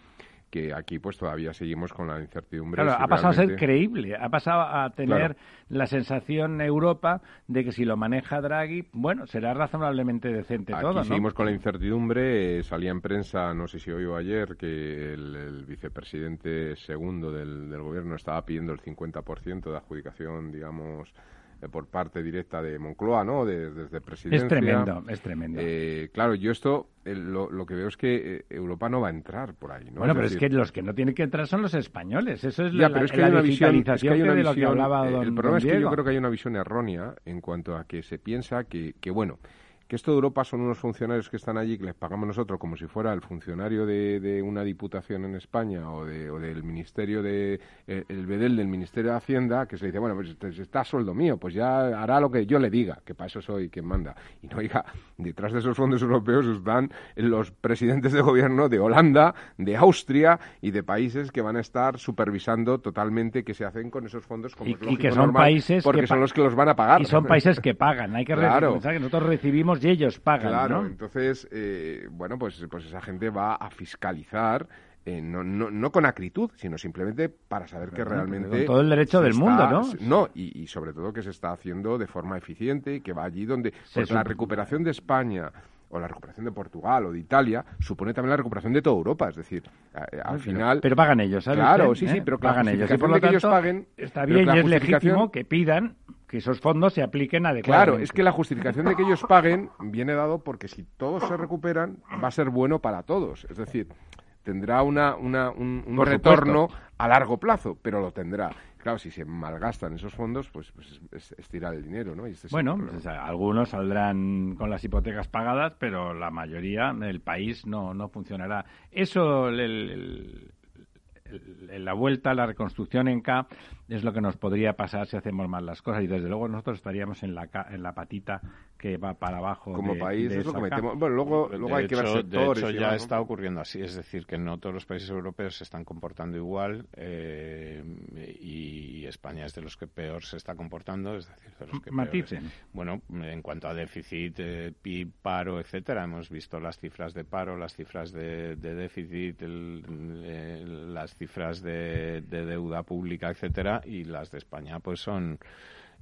que aquí pues todavía seguimos con la incertidumbre. Claro, ha pasado a ser creíble, ha pasado a tener la sensación Europa de que si lo maneja Draghi, bueno, será razonablemente decente aquí todo, ¿no? seguimos con la incertidumbre, eh, salía en prensa, no sé si hoy o ayer, que el, vicepresidente segundo del, del gobierno estaba pidiendo el 50% de adjudicación, digamos, eh, por parte directa de Moncloa, ¿no? desde presidencia. Es tremendo, es tremendo. Eh, claro, yo esto lo, que veo es que eh, Europa no va a entrar por ahí, ¿no? Bueno, pero es que los que no tienen que entrar son los españoles. Eso es la, pero es que hay una visión, es que hay una visión, El problema es que yo creo que hay una visión errónea en cuanto a que se piensa que, que bueno, que esto de Europa son unos funcionarios que están allí que les pagamos nosotros como si fuera el funcionario de, una diputación en España o, de, o del ministerio de eh, el bedel del ministerio de Hacienda que se dice bueno pues este, está a sueldo mío pues ya hará lo que yo le diga que para eso soy quien manda. Y no oiga detrás de esos fondos europeos están los presidentes de gobierno de Holanda de Austria y de países que van a estar supervisando totalmente qué se hacen con esos fondos como y, que son países porque son los que los van a pagar. y son países que pagan. Hay que claro. que nosotros recibimos y ellos pagan, claro, entonces, eh, bueno, pues, pues esa gente va a fiscalizar eh, no, no, no, con acritud, sino simplemente para saber que realmente... Con todo el derecho del mundo, ¿no? No, y, sobre todo que se está haciendo de forma eficiente y que va allí donde... Porque la recuperación de España o la recuperación de Portugal o de Italia supone también la recuperación de toda Europa, es decir, al final... Pero pagan ellos, ¿sabes? Claro, sí, sí, pero pagan ellos. Y por lo que ellos paguen... Está bien y es legítimo que pidan que esos fondos se apliquen adecuadamente. Claro, es que la justificación de que ellos paguen viene dado porque si todos se recuperan va a ser bueno para todos. Es decir, tendrá una, una un, retorno a largo plazo, pero lo tendrá. Claro, si se malgastan esos fondos, pues, pues es, tirar el dinero, ¿no? Este bueno, pues, algunos saldrán con las hipotecas pagadas, pero la mayoría del país no, no funcionará. Eso, el, la vuelta, la reconstrucción en K es lo que nos podría pasar si hacemos mal las cosas. Y desde luego nosotros estaríamos en la, en la patita que va para abajo. Como país es lo que metemos. Bueno, luego, luego hay que ver sectores. De hecho, ya está ocurriendo así, es decir, que no todos los países europeos se están comportando igual eh, y España es de los que peor se está comportando, es decir, de los que Maticen. Bueno, en cuanto a déficit, eh, PIB, paro, etcétera, hemos visto las cifras de paro, las cifras de, déficit, las cifras de, de deuda pública, etcétera, y las de España pues son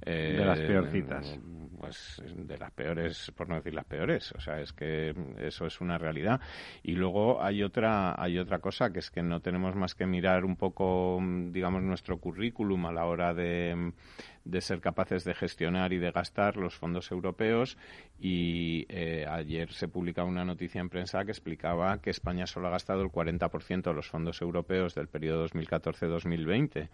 de las peorcitas. Eh, pues de las peores, por no decir las peores. O sea, es que eso es una realidad. Y luego hay otra, hay otra cosa, que es que no tenemos más que mirar un poco, digamos, nuestro currículum a la hora de, de ser capaces de gestionar y de gastar los fondos europeos. Y eh, ayer se publicaba una noticia en prensa que explicaba que España solo ha gastado el 40% de los fondos europeos del periodo 2014-2020.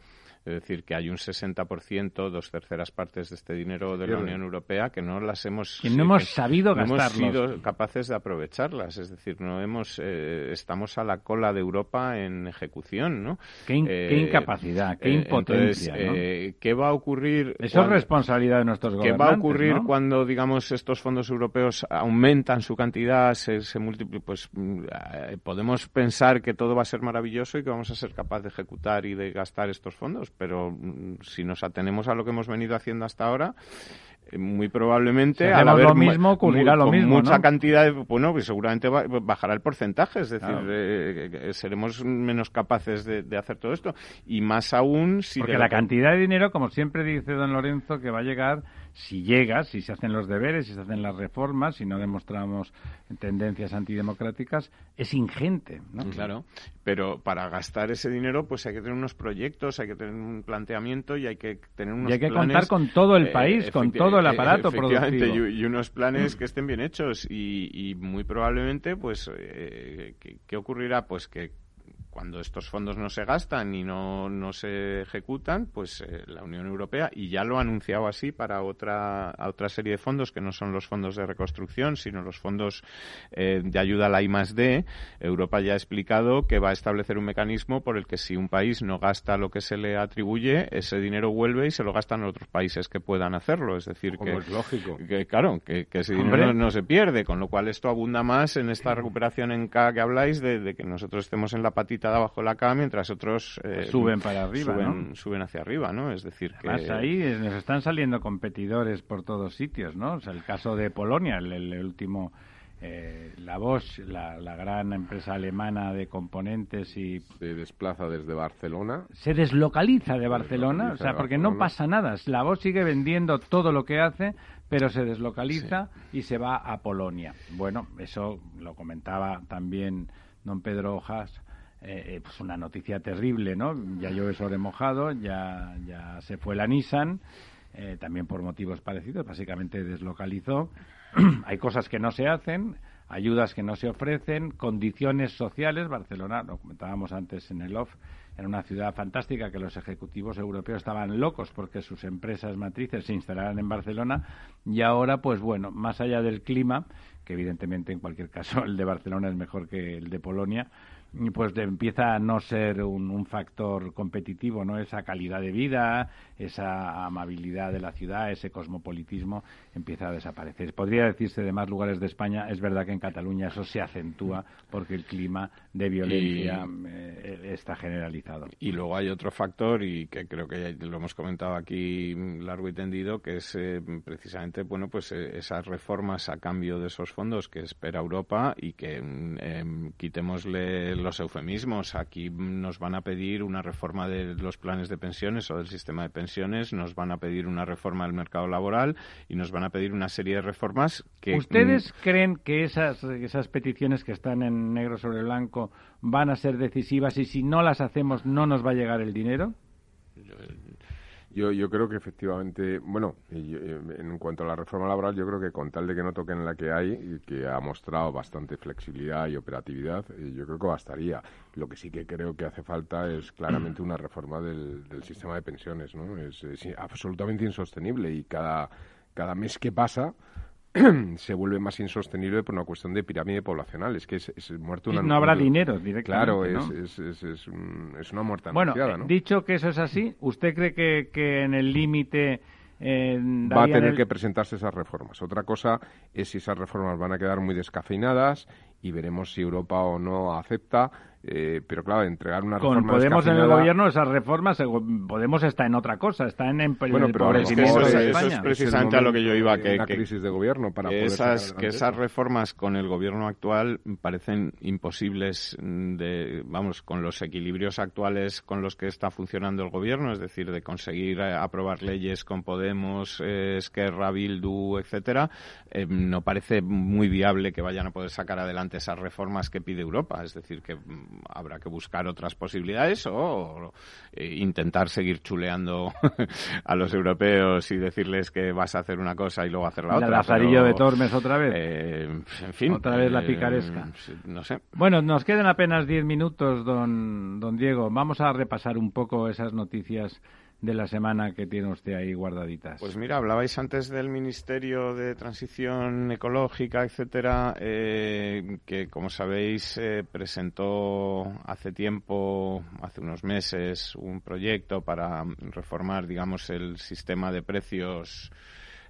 Es decir, que hay un 60%, dos terceras partes de este dinero de la Unión Europea que no las hemos... Que no hemos sabido no hemos sido capaces de aprovecharlas. Es decir, no hemos eh, estamos a la cola de Europa en ejecución, ¿no? Qué, eh, incapacidad, qué eh, impotencia, ¿Qué va a ocurrir? Eso es responsabilidad de nuestros gobernantes, ¿Qué va a ocurrir cuando, digamos, estos fondos europeos aumentan su cantidad, se, se Pues mm, podemos pensar que todo va a ser maravilloso y que vamos a ser capaces de ejecutar y de gastar estos fondos pero mm, si nos atenemos a lo que hemos venido haciendo hasta ahora, muy probablemente al haber lo mismo ocurrirá lo mismo mucha cantidad de, bueno pues seguramente bajará el porcentaje es decir eh, seremos menos capaces de, hacer todo esto y más aún si porque la cantidad de dinero como siempre dice don Lorenzo que va a llegar si llega, si se hacen los deberes, si se hacen las reformas, si no demostramos tendencias antidemocráticas, es ingente. ¿no? Claro, pero para gastar ese dinero pues hay que tener unos proyectos, hay que tener un planteamiento y hay que tener unos Y hay que contar con todo el eh, país, con todo el aparato productivo. Y, unos planes que estén bien hechos y, muy probablemente pues eh, ¿qué ocurrirá? Pues que cuando estos fondos no se gastan y no, no se ejecutan, pues eh, la Unión Europea, y ya lo ha anunciado así para otra, otra serie de fondos que no son los fondos de reconstrucción, sino los fondos eh, de ayuda a la I D, Europa ya ha explicado que va a establecer un mecanismo por el que si un país no gasta lo que se le atribuye, ese dinero vuelve y se lo gastan otros países que puedan hacerlo. Es decir, que, es lógico. que claro, que, ese dinero no, se pierde, con lo cual esto abunda más en esta recuperación en K que habláis de, de que nosotros estemos en la patita mitad abajo de la cama, mientras otros pues suben para arriba, suben, suben hacia arriba, ¿no? Es decir, que... ahí nos están saliendo competidores por todos sitios, ¿no? O sea, el caso de Polonia, el último eh, la Bosch, la, gran empresa alemana de componentes y... Se desplaza desde Barcelona. Se deslocaliza de Barcelona, o sea, porque no pasa nada. La Bosch sigue vendiendo todo lo que hace, pero se deslocaliza y se va a Polonia. Bueno, eso lo comentaba también don Pedro Hojas. Eh, eh, pues una noticia terrible, ¿no? Ya he sobre mojado, ya, ya se fue la Nissan, también por motivos parecidos, básicamente deslocalizó hay cosas que no se hacen, ayudas que no se ofrecen, condiciones sociales. Barcelona, lo comentábamos antes en el OFF, era una ciudad fantástica que los ejecutivos europeos estaban locos porque sus empresas matrices se instalaran en Barcelona y ahora, pues bueno, más allá del clima, que evidentemente en cualquier caso el de Barcelona es mejor que el de Polonia, pues empieza a no ser un, factor competitivo, ¿no? Esa calidad de vida, esa amabilidad de la ciudad, ese cosmopolitismo empieza a desaparecer. Podría decirse de más lugares de España, es verdad que en Cataluña eso se acentúa porque el clima de violencia eh, está generalizado. Y luego hay otro factor y que creo que ya lo hemos comentado aquí largo y tendido, que es eh, precisamente, bueno, pues eh, esas reformas a cambio de esos fondos que espera Europa y que mm, em, quitémosle los eufemismos. Aquí nos van a pedir una reforma de los planes de pensiones o del sistema de pensiones, nos van a pedir una reforma del mercado laboral y nos van a pedir una serie de reformas que... ¿Ustedes creen que esas, esas peticiones que están en negro sobre blanco van a ser decisivas y si no las hacemos no nos va a llegar el dinero? Yo, yo creo que efectivamente, bueno, eh, en cuanto a la reforma laboral, yo creo que con tal de que no toquen la que hay, que ha mostrado bastante flexibilidad y operatividad, eh, yo creo que bastaría. Lo que sí que creo que hace falta es claramente una reforma del, sistema de pensiones, ¿no? Es, es absolutamente insostenible y cada, cada mes que pasa se vuelve más insostenible por una cuestión de pirámide poblacional. Es que es, muerto una... Y no habrá dinero directamente, Claro, es, es, es, una muerte anunciada, bueno, dicho que eso es así, ¿usted cree que, que en el límite... Eh, va a tener que presentarse esas reformas. Otra cosa es si esas reformas van a quedar muy descafeinadas y veremos si Europa o no acepta eh, pero claro, entregar una Con Podemos en el gobierno, esas reformas, Podemos está en otra cosa, está en, en bueno, pero eso, es precisamente a lo que yo iba, que, que crisis de gobierno para esas, que esas reformas con el gobierno actual parecen imposibles de, vamos, con los equilibrios actuales con los que está funcionando el gobierno, es decir, de conseguir eh, aprobar leyes con Podemos, eh, Esquerra, Bildu, etcétera, eh, no parece muy viable que vayan a poder sacar adelante esas reformas que pide Europa, es decir, que habrá que buscar otras posibilidades o, eh, intentar seguir chuleando a los europeos y decirles que vas a hacer una cosa y luego hacer la otra. ¿El lazarillo de Tormes otra vez? Eh, en fin. Otra vez la eh, picaresca. no sé. Bueno, nos quedan apenas diez minutos, don, don Diego. Vamos a repasar un poco esas noticias de la semana que tiene usted ahí guardaditas? Pues mira, hablabais antes del Ministerio de Transición Ecológica, etcétera, eh, que como sabéis eh, presentó hace tiempo, hace unos meses, un proyecto para reformar, digamos, el sistema de precios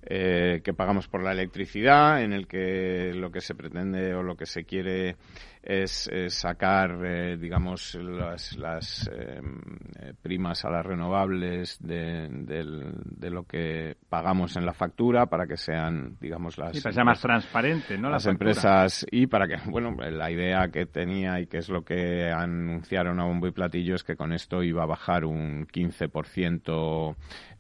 eh, que pagamos por la electricidad, en el que lo que se pretende o lo que se quiere es, sacar, eh, digamos, las, las em, eh, primas a las renovables de, de, lo que pagamos en la factura para que sean, digamos, las... sea más transparente, ¿no? Las empresas y para que, bueno, la idea que tenía y que es lo que anunciaron a bombo y platillo es que con esto iba a bajar un 15%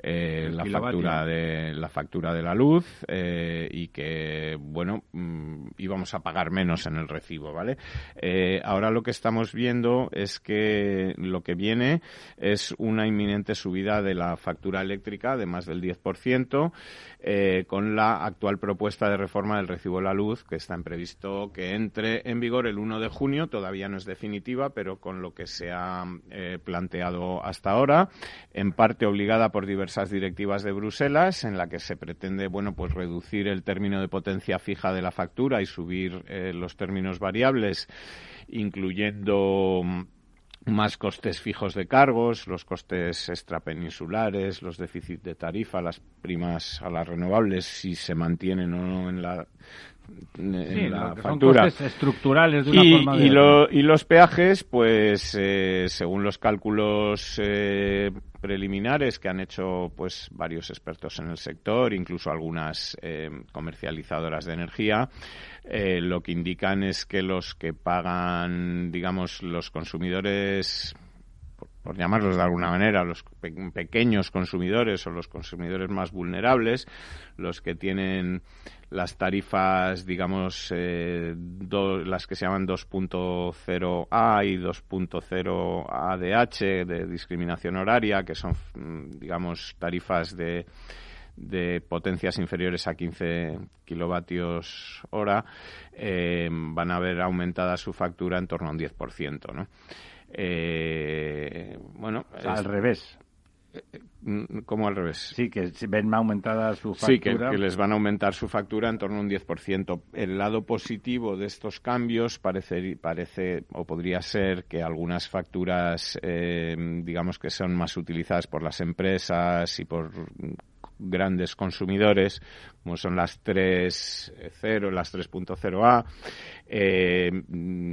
eh, la factura de la factura de la luz eh, y que, bueno, mm, íbamos a pagar menos en el recibo, ¿vale? Eh, ahora lo que estamos viendo es que lo que viene es una inminente subida de la factura eléctrica de más del 10%, eh, con la actual propuesta de reforma del recibo de la luz, que está previsto que entre en vigor el 1 de junio, todavía no es definitiva, pero con lo que se ha eh, planteado hasta ahora, en parte obligada por diversas directivas de Bruselas, en la que se pretende, bueno, pues reducir el término de potencia fija de la factura y subir los términos variables incluyendo mm, más costes fijos de cargos, los costes extrapeninsulares, los déficits de tarifa, las primas a las renovables, si se mantienen o no en la en la factura. estructurales de una y, forma y, los peajes, pues eh, según los cálculos eh, preliminares que han hecho pues varios expertos en el sector, incluso algunas eh, comercializadoras de energía, lo que indican es que los que pagan, digamos, los consumidores por llamarlos de alguna manera, los pequeños consumidores o los consumidores más vulnerables, los que tienen las tarifas, digamos, eh, las que se llaman 2.0A y 2.0 ADH de discriminación horaria, que son, mm, digamos, tarifas de, de potencias inferiores a 15 kilovatios hora, eh, van a ver aumentada su factura en torno a un 10%, ¿no? Eh, bueno, al revés. Mm, ¿Cómo al revés? Sí, que ven aumentada su factura. Sí, que, les van a aumentar su factura en torno a un 10%. El lado positivo de estos cambios parece, parece o podría ser que algunas facturas, eh, digamos que son más utilizadas por las empresas y por grandes consumidores, como son las 3.0, las 3.0A, eh,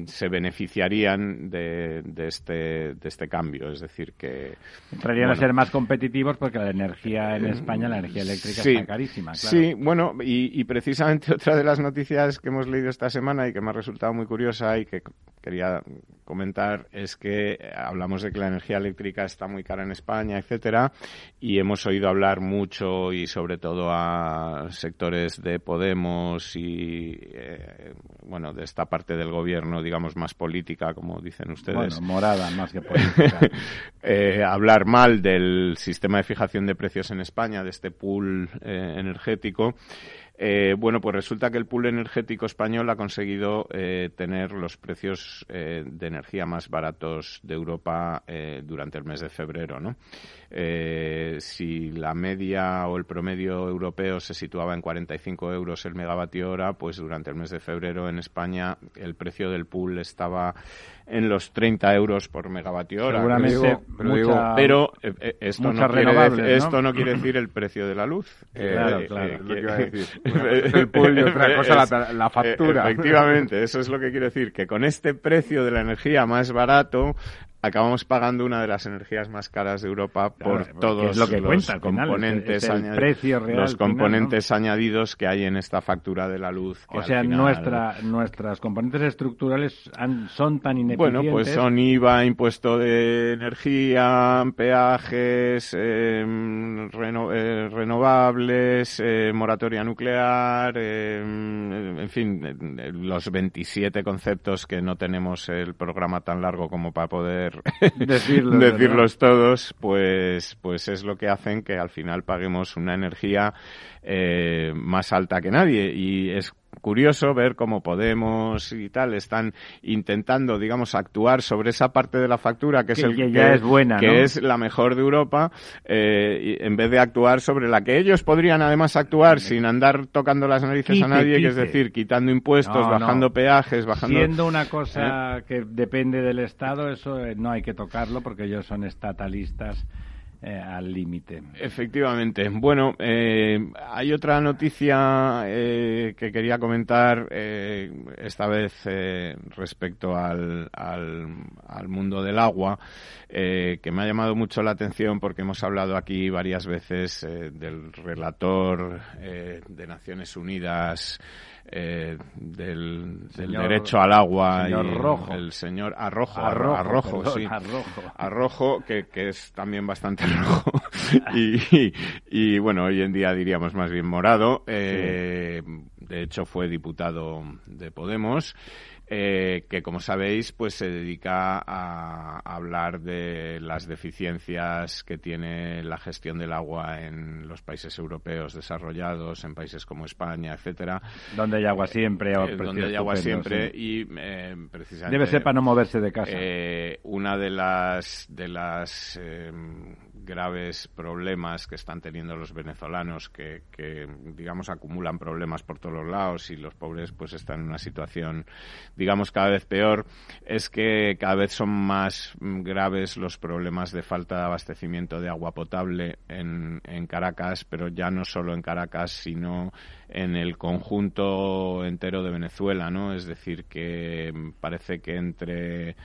se beneficiarían de, este, de este cambio. Es decir, que. Entrarían a ser más competitivos porque la energía en España, la energía eléctrica, está carísima. Sí, bueno, y, precisamente otra de las noticias que hemos leído esta semana y que me ha resultado muy curiosa y que quería comentar es que hablamos de que la energía eléctrica está muy cara en España, etcétera, y hemos oído hablar mucho y sobre todo a sectores de Podemos y eh, bueno de esta parte del gobierno, digamos más política, como dicen ustedes. Bueno, morada más que política. Eh, hablar mal del sistema de fijación de precios en España, de este pool eh, energético. Eh, bueno, pues resulta que el pool energético español ha conseguido eh, tener los precios eh, de energía más baratos de Europa durante el mes de febrero, ¿no? si la media o el promedio europeo se situaba en 45 euros el megavatio hora, pues durante el mes de febrero en España el precio del pool estaba en los 30 euros por megavatio hora. Seguramente, pero, esto, no quiere, esto no quiere decir el precio de la luz. Claro, claro. El pool y otra cosa la, factura. Efectivamente, eso es lo que quiere decir, que con este precio de la energía más barato, acabamos pagando una de las energías más caras de Europa por todos lo que los componentes, los componentes añadidos que hay en esta factura de la luz. O sea, nuestra, nuestras componentes estructurales son tan ineficientes. Bueno, pues son IVA, impuesto de energía, peajes, em, eh, renovables, eh, moratoria nuclear, em, en fin, los 27 conceptos que no tenemos el programa tan largo como para poder decirlos, todos, pues, pues es lo que hacen que al final paguemos una energía eh, más alta que nadie. Y es curioso ver cómo Podemos y tal están intentando, digamos, actuar sobre esa parte de la factura que, es el que, ya es buena, que es la mejor de Europa, eh, en vez de actuar sobre la que ellos podrían además actuar sin andar tocando las narices a nadie, que es decir, quitando impuestos, bajando peajes, bajando. Siendo una cosa ¿Eh? que depende del Estado, eso eh, no hay que tocarlo porque ellos son estatalistas eh, al límite. Efectivamente. Bueno, eh, hay otra noticia eh, que quería comentar, esta vez respecto al, al, mundo del agua, que me ha llamado mucho la atención porque hemos hablado aquí varias veces del relator de Naciones Unidas eh, del, derecho al agua y el señor Arrojo, Arrojo, sí, Arrojo, que, que, es también bastante rojo. Y, y, bueno, hoy en día diríamos más bien morado. Eh, de hecho, fue diputado de Podemos eh, que como sabéis pues se dedica a, hablar de las deficiencias que tiene la gestión del agua en los países europeos desarrollados, en países como España, etcétera. Donde hay agua siempre. Eh, donde hay agua siempre y eh, precisamente... Debe ser para no moverse de casa. una de las, de las graves problemas que están teniendo los venezolanos, que, que, digamos, acumulan problemas por todos los lados y los pobres pues están en una situación, digamos, cada vez peor, es que cada vez son más graves los problemas de falta de abastecimiento de agua potable en, en Caracas, pero ya no solo en Caracas, sino en el conjunto entero de Venezuela, ¿no? Es decir, que parece que entre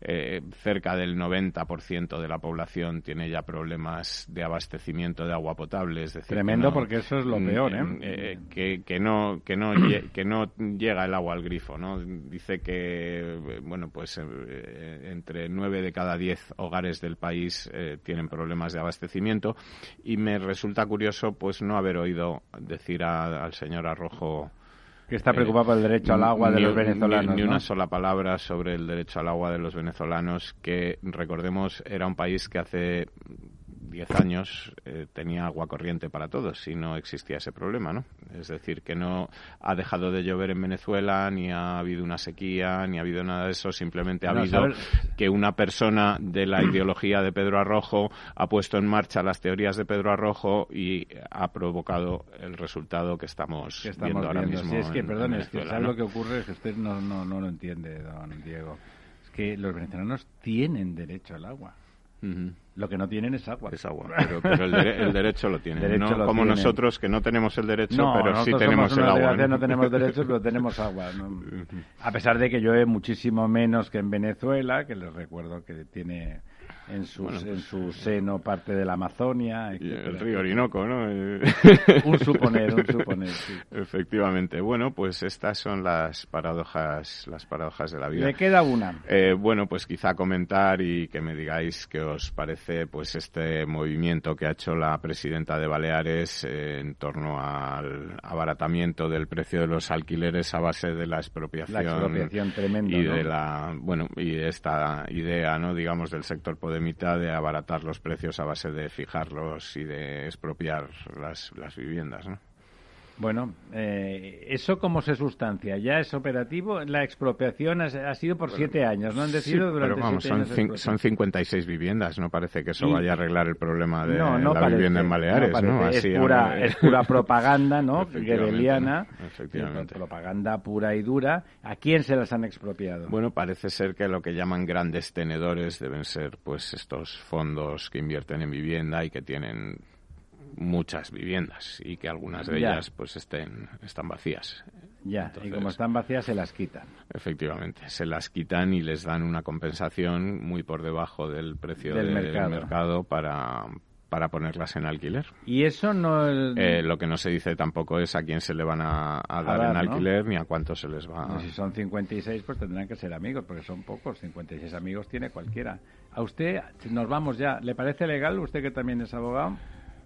eh, cerca del 90% de la población tiene ya problemas de abastecimiento de agua potable. Es decir, Tremendo porque eso es lo mm, peor, ¿eh? eh que, que, no, que, no, que no llega el agua al grifo, ¿no? Dice que, bueno, pues eh, entre 9 de cada 10 hogares del país tienen problemas de abastecimiento y me resulta curioso pues no haber oído decir al señor Arrojo que está preocupado por el derecho al agua de los venezolanos. Ni, una sola palabra sobre el derecho al agua de los venezolanos, que recordemos era un país que hace 10 años eh, tenía agua corriente para todos y no existía ese problema, ¿no? Es decir, que no ha dejado de llover en Venezuela, ni ha habido una sequía, ni ha habido nada de eso, simplemente ha habido que una persona de la ideología de Pedro Arrojo ha puesto en marcha las teorías de Pedro Arrojo y ha provocado el resultado que estamos, viendo, ahora mismo. Sí, es que, perdón, es que lo que ocurre? Es que usted no, no, no lo entiende, don Diego. Es que los venezolanos tienen derecho al agua. Lo que no tienen es agua. Es agua, pero, el, derecho lo tienen. no como nosotros que no tenemos el derecho, pero sí tenemos el agua. ¿no? tenemos derecho, pero tenemos agua. A pesar de que llueve muchísimo menos que en Venezuela, que les recuerdo que tiene en, su, en pues, su seno parte de la Amazonia. el río Orinoco, ¿no? un suponer, un suponer, sí. Efectivamente. Bueno, pues estas son las paradojas, las paradojas de la vida. ¿Le queda una? Eh, bueno, pues quizá comentar y que me digáis qué os parece pues este movimiento que ha hecho la presidenta de Baleares eh, en torno al abaratamiento del precio de los alquileres a base de la expropiación, la expropiación tremenda, y de la bueno y esta idea, no digamos del sector mitad de abaratar los precios a base de fijarlos y de expropiar las, las viviendas, ¿no? Bueno, eh, ¿eso cómo se sustancia? ¿Ya es operativo? La expropiación ha, sido por siete años, ¿no? Han decidido durante pero vamos, son, son 56 viviendas, no parece que eso vaya a arreglar el problema de la vivienda en Baleares, ¿no? es, pura, es pura propaganda, ¿no? Efectivamente. Propaganda pura y dura. ¿A quién se las han expropiado? Bueno, parece ser que lo que llaman grandes tenedores deben ser, pues, estos fondos que invierten en vivienda y que tienen muchas viviendas y que algunas de ellas pues estén están vacías. Ya, y como están vacías se las quitan. Efectivamente, se las quitan y les dan una compensación muy por debajo del precio del, mercado. para para ponerlas en alquiler. Y eso no... Eh, lo que no se dice tampoco es a quién se le van a, dar, en alquiler ni a cuánto se les va a... Si son 56, pues tendrán que ser amigos, porque son pocos. 56 amigos tiene cualquiera. A usted, nos vamos ya. ¿Le parece legal, usted que también es abogado?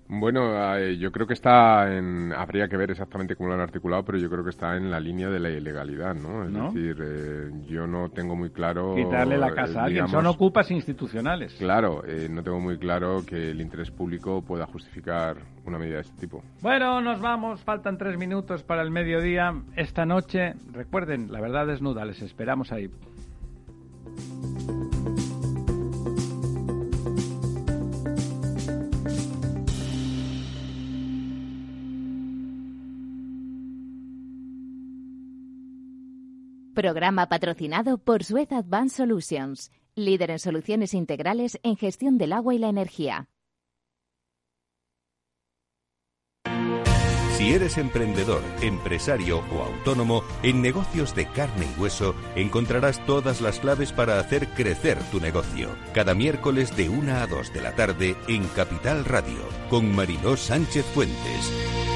Bueno, eh, yo creo que está en. Habría que ver exactamente cómo lo han articulado, pero yo creo que está en la línea de la ilegalidad, ¿no? Es decir, eh, yo no tengo muy claro. Quitarle la casa a alguien. Son ocupas institucionales. Claro, eh, no tengo muy claro que el interés público pueda justificar una medida de este tipo. Bueno, nos vamos. Faltan tres minutos para el mediodía. Esta noche, recuerden, la verdad desnuda. Les esperamos ahí. Programa patrocinado por Suez Advanced Solutions, líder en soluciones integrales en gestión del agua y la energía. Si eres emprendedor, empresario o autónomo, en negocios de carne y hueso encontrarás todas las claves para hacer crecer tu negocio. Cada miércoles de 1 a 2 de la tarde en Capital Radio, con Mariló Sánchez Fuentes.